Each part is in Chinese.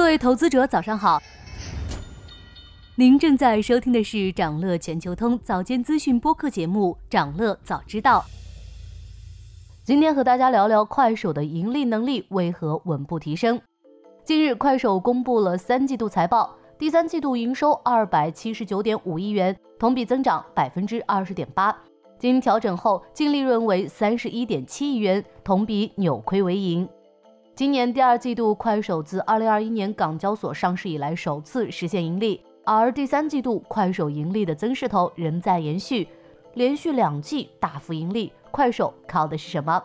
各位投资者，早上好。您正在收听的是长乐全球通早间资讯播客节目《长乐早知道》。今天和大家聊聊快手的盈利能力为何稳步提升。近日，快手公布了三季度财报，第三季度营收二百七十九点五亿元，同比增长百分之二十点八。经调整后，净利润为三十一点七亿元，同比扭亏为盈。今年第二季度，快手自二零二一年港交所上市以来首次实现盈利，而第三季度快手盈利的增势头仍在延续，连续两季大幅盈利。快手靠的是什么？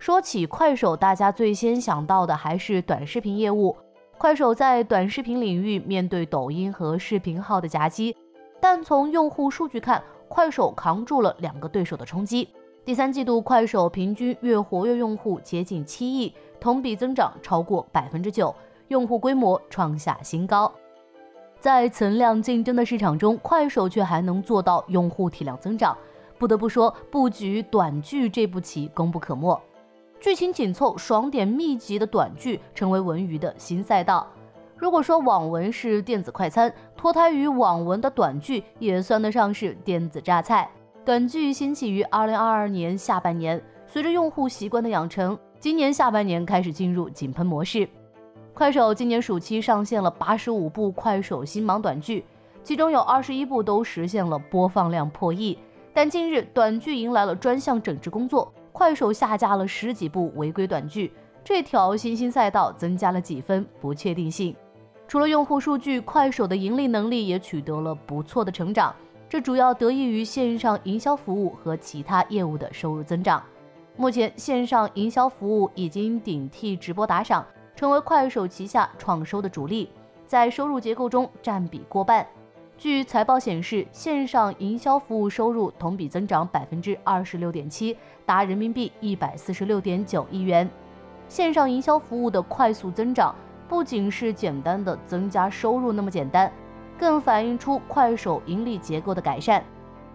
说起快手，大家最先想到的还是短视频业务。快手在短视频领域面对抖音和视频号的夹击，但从用户数据看，快手扛住了两个对手的冲击。第三季度，快手平均月活跃用户接近七亿。同比增长超过百分之九，用户规模创下新高。在存量竞争的市场中，快手却还能做到用户体量增长，不得不说，布局短剧这步棋功不可没。剧情紧凑、爽点密集的短剧成为文娱的新赛道。如果说网文是电子快餐，脱胎于网文的短剧也算得上是电子榨菜。短剧兴起于二零二二年下半年，随着用户习惯的养成。今年下半年开始进入井喷模式，快手今年暑期上线了八十五部快手新芒短剧，其中有二十一部都实现了播放量破亿。但近日短剧迎来了专项整治工作，快手下架了十几部违规短剧，这条新兴赛道增加了几分不确定性。除了用户数据，快手的盈利能力也取得了不错的成长，这主要得益于线上营销服务和其他业务的收入增长。目前，线上营销服务已经顶替直播打赏，成为快手旗下创收的主力，在收入结构中占比过半。据财报显示，线上营销服务收入同比增长百分之二十六点七，达人民币一百四十六点九亿元。线上营销服务的快速增长，不仅是简单的增加收入那么简单，更反映出快手盈利结构的改善。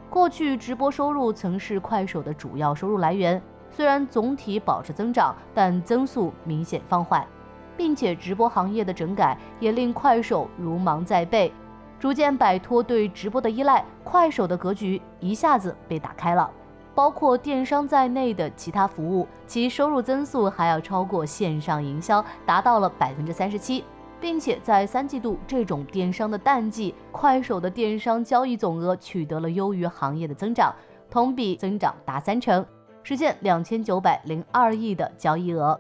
过去，直播收入曾是快手的主要收入来源。虽然总体保持增长，但增速明显放缓，并且直播行业的整改也令快手如芒在背，逐渐摆脱对直播的依赖，快手的格局一下子被打开了。包括电商在内的其他服务，其收入增速还要超过线上营销，达到了百分之三十七，并且在三季度这种电商的淡季，快手的电商交易总额取得了优于行业的增长，同比增长达三成。实现两千九百零二亿的交易额。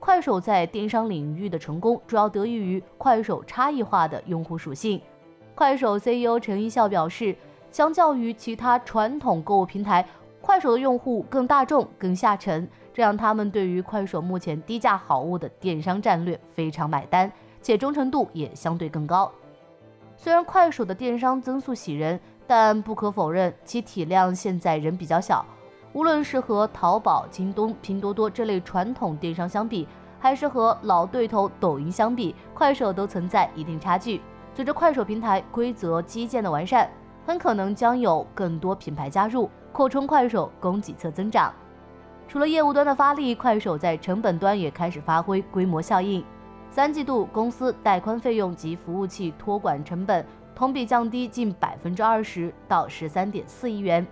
快手在电商领域的成功，主要得益于快手差异化的用户属性。快手 CEO 陈一笑表示，相较于其他传统购物平台，快手的用户更大众、更下沉，这让他们对于快手目前低价好物的电商战略非常买单，且忠诚度也相对更高。虽然快手的电商增速喜人，但不可否认，其体量现在仍比较小。无论是和淘宝、京东、拼多多这类传统电商相比，还是和老对头抖音相比，快手都存在一定差距。随着快手平台规则基建的完善，很可能将有更多品牌加入，扩充快手供给侧增长。除了业务端的发力，快手在成本端也开始发挥规模效应。三季度公司带宽费用及服务器托管成本同比降低近百分之二十，到十三点四亿元。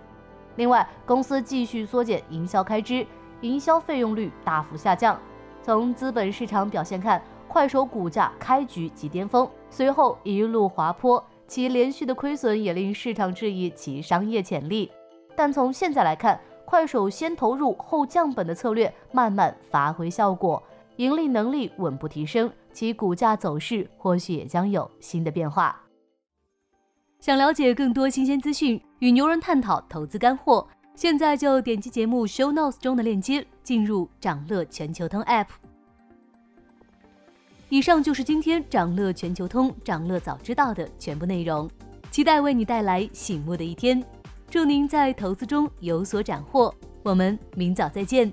另外，公司继续缩减营销开支，营销费用率大幅下降。从资本市场表现看，快手股价开局即巅峰，随后一路滑坡，其连续的亏损也令市场质疑其商业潜力。但从现在来看，快手先投入后降本的策略慢慢发挥效果，盈利能力稳步提升，其股价走势或许也将有新的变化。想了解更多新鲜资讯，与牛人探讨投资干货，现在就点击节目 show notes 中的链接，进入掌乐全球通 app。以上就是今天掌乐全球通掌乐早知道的全部内容，期待为你带来醒目的一天，祝您在投资中有所斩获，我们明早再见。